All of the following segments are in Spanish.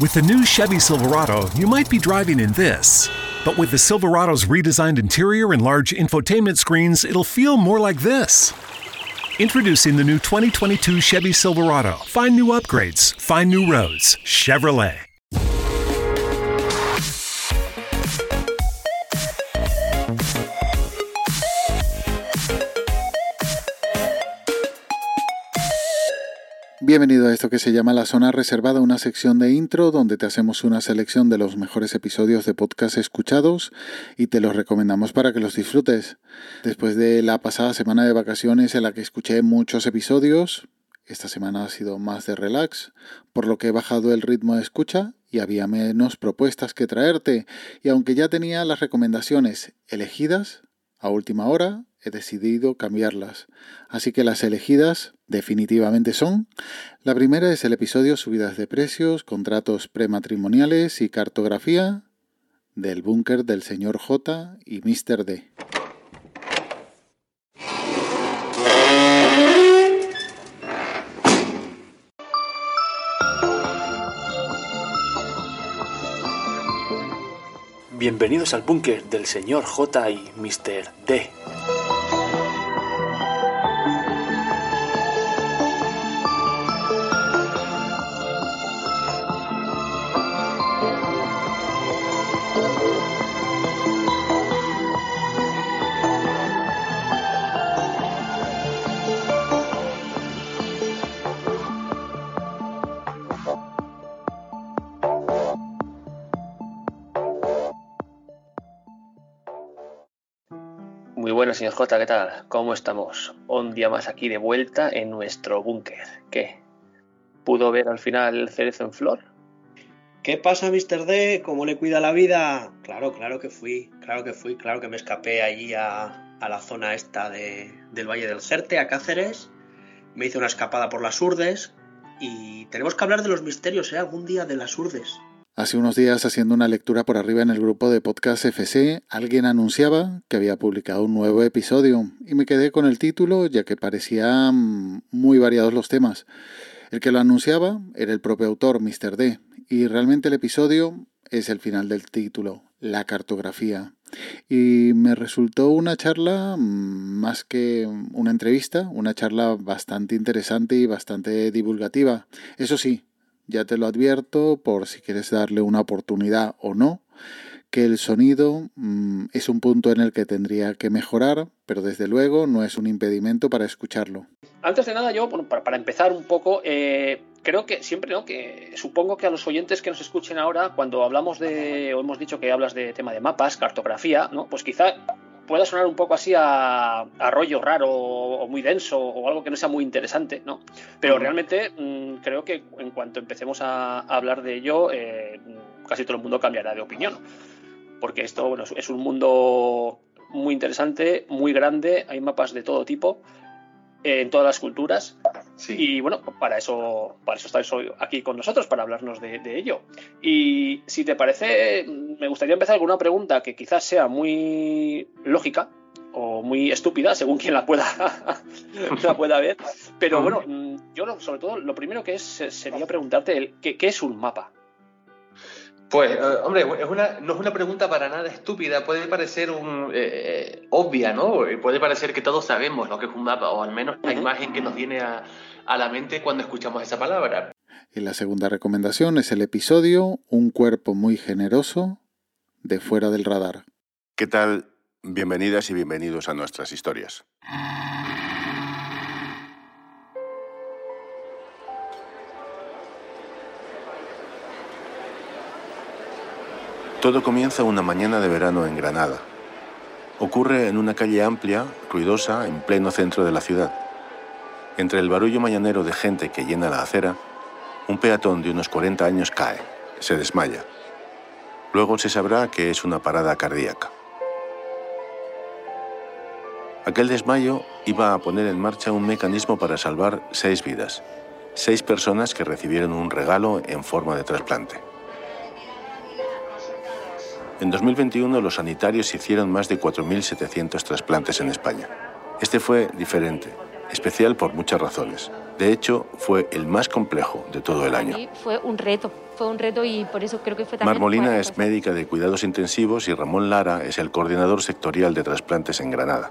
With the new Chevy Silverado, you might be driving in this. But with the Silverado's redesigned interior and large infotainment screens, it'll feel more like this. Introducing the new 2022 Chevy Silverado. Find new upgrades, find new roads. Chevrolet. Bienvenido a esto que se llama La Zona Reservada, una sección de intro donde te hacemos una selección de los mejores episodios de podcast escuchados y te los recomendamos para que los disfrutes. Después de la pasada semana de vacaciones en la que escuché muchos episodios, esta semana ha sido más de relax, por lo que he bajado el ritmo de escucha y había menos propuestas que traerte, y aunque ya tenía las recomendaciones elegidas, a última hora he decidido cambiarlas. Así que las elegidas definitivamente son. La primera es el episodio Subidas de precios, contratos prematrimoniales y cartografía del búnker del señor J y Mr. D. Bienvenidos al búnker del señor J y Mr. D. Muy buenas, señor J, ¿qué tal? ¿Cómo estamos? Un día más aquí de vuelta en nuestro búnker. ¿Qué? ¿Pudo ver al final el cerezo en flor? ¿Qué pasa, Mr. D? ¿Cómo le cuida la vida? Claro, claro que fui, claro que fui, claro que me escapé allí a, la zona esta de, del Valle del Jerte, a Cáceres. Me hice una escapada por las Urdes y tenemos que hablar de los misterios, ¿eh? Algún día de las Urdes. Hace unos días, haciendo una lectura por arriba en el grupo de Podcast FC, alguien anunciaba que había publicado un nuevo episodio y me quedé con el título ya que parecían muy variados los temas. El que lo anunciaba era el propio autor, Mr. D, y realmente el episodio es el final del título, la cartografía. Y me resultó una charla más que una entrevista, una charla bastante interesante y bastante divulgativa. Eso sí, ya te lo advierto por si quieres darle una oportunidad o no, que el sonido mmm, es un punto en el que tendría que mejorar, pero desde luego no es un impedimento para escucharlo. Antes de nada, yo, bueno, para, para, empezar un poco, eh, creo que siempre, ¿no? Que supongo que a los oyentes que nos escuchen ahora, cuando hablamos de, o hemos dicho que hablas de tema de mapas, cartografía, ¿no? Pues quizá pueda sonar un poco así a, a, rollo raro o muy denso o algo que no sea muy interesante, ¿no? Pero realmente mmm, creo que en cuanto empecemos a, a hablar de ello, eh, casi todo el mundo cambiará de opinión. Porque esto, bueno, es un mundo muy interesante, muy grande, hay mapas de todo tipo, eh, en todas las culturas. Sí. Y bueno, para eso, para eso estáis hoy aquí con nosotros, para hablarnos de, de, ello. Y si te parece, me gustaría empezar con una pregunta que quizás sea muy lógica o muy estúpida, según quien la pueda, la pueda ver. Pero bueno, yo sobre todo lo primero que es sería preguntarte el, ¿qué, qué es un mapa? Pues, eh, hombre, es una, no es una pregunta para nada estúpida, puede parecer un, eh, obvia, ¿no? Puede parecer que todos sabemos lo que es un mapa, o al menos la imagen que nos viene a, a la mente cuando escuchamos esa palabra. Y la segunda recomendación es el episodio Un cuerpo muy generoso de fuera del radar. ¿Qué tal? Bienvenidas y bienvenidos a nuestras historias. Todo comienza una mañana de verano en Granada. Ocurre en una calle amplia, ruidosa, en pleno centro de la ciudad. Entre el barullo mañanero de gente que llena la acera, un peatón de unos 40 años cae, se desmaya. Luego se sabrá que es una parada cardíaca. Aquel desmayo iba a poner en marcha un mecanismo para salvar seis vidas, seis personas que recibieron un regalo en forma de trasplante. En 2021 los sanitarios hicieron más de 4.700 trasplantes en España. Este fue diferente. especial por muchas razones. De hecho, fue el más complejo de todo el año. Fue un reto, fue un reto y por eso creo que fue también... Marmolina es médica de cuidados intensivos y Ramón Lara es el coordinador sectorial de trasplantes en Granada.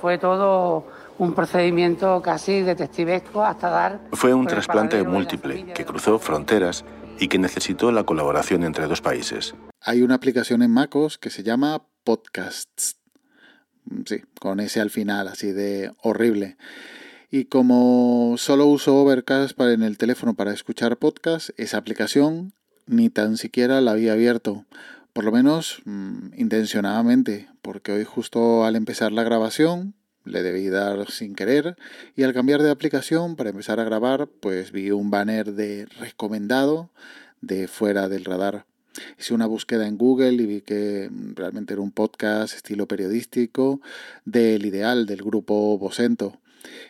Fue todo un procedimiento casi detectivesco hasta dar... Fue un trasplante múltiple que cruzó fronteras y que necesitó la colaboración entre dos países. Hay una aplicación en MacOS que se llama Podcasts. Sí, con ese al final, así de horrible. Y como solo uso Overcast para en el teléfono para escuchar podcast, esa aplicación ni tan siquiera la había abierto. Por lo menos mm, intencionadamente, porque hoy justo al empezar la grabación le debí dar sin querer y al cambiar de aplicación para empezar a grabar pues vi un banner de recomendado de fuera del radar. Hice una búsqueda en Google y vi que mm, realmente era un podcast estilo periodístico del ideal del grupo Bosento.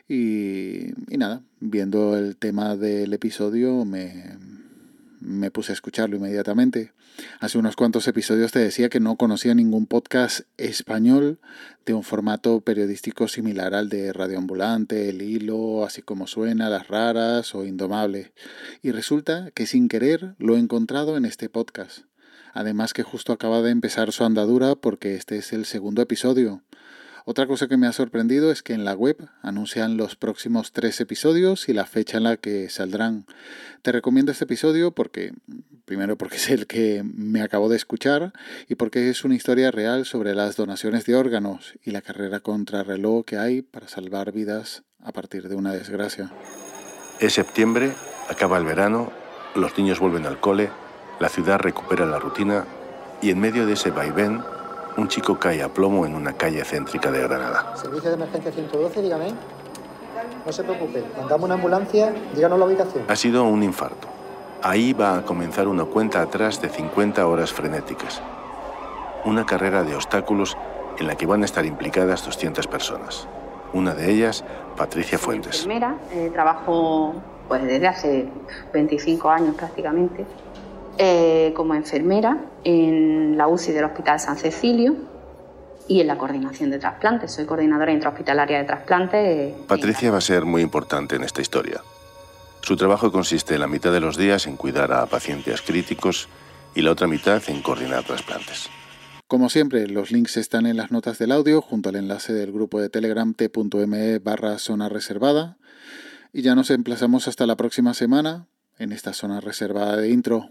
Y, nada, viendo el tema del episodio me, me puse a escucharlo inmediatamente. Hace unos cuantos episodios te decía que no conocía ningún podcast español de un formato periodístico similar al de Radio Ambulante, El Hilo, así como suena, Las Raras o Indomable. Y resulta que sin querer lo he encontrado en este podcast. Además que justo acaba de empezar su andadura porque este es el segundo episodio. Otra cosa que me ha sorprendido es que en la web anuncian los próximos tres episodios y la fecha en la que saldrán. Te recomiendo este episodio porque, primero porque es el que me acabo de escuchar y porque es una historia real sobre las donaciones de órganos y la carrera contra reloj que hay para salvar vidas a partir de una desgracia. Es septiembre, acaba el verano, los niños vuelven al cole, la ciudad recupera la rutina y en medio de ese vaivén un chico cae a plomo en una calle céntrica de Granada. Servicio de emergencia 112, dígame. No se preocupe, mandamos una ambulancia, díganos la ubicación. Ha sido un infarto. Ahí va a comenzar una cuenta atrás de 50 horas frenéticas. Una carrera de obstáculos en la que van a estar implicadas 200 personas. Una de ellas, Patricia Fuentes. Primera, eh, trabajo pues desde hace 25 años prácticamente eh, como enfermera en la UCI del Hospital San Cecilio y en la coordinación de trasplantes. Soy coordinadora intrahospitalaria de trasplantes. Patricia va a ser muy importante en esta historia. Su trabajo consiste en la mitad de los días en cuidar a pacientes críticos y la otra mitad en coordinar trasplantes. Como siempre, los links están en las notas del audio junto al enlace del grupo de Telegram t.me barra zona reservada. Y ya nos emplazamos hasta la próxima semana en esta zona reservada de intro.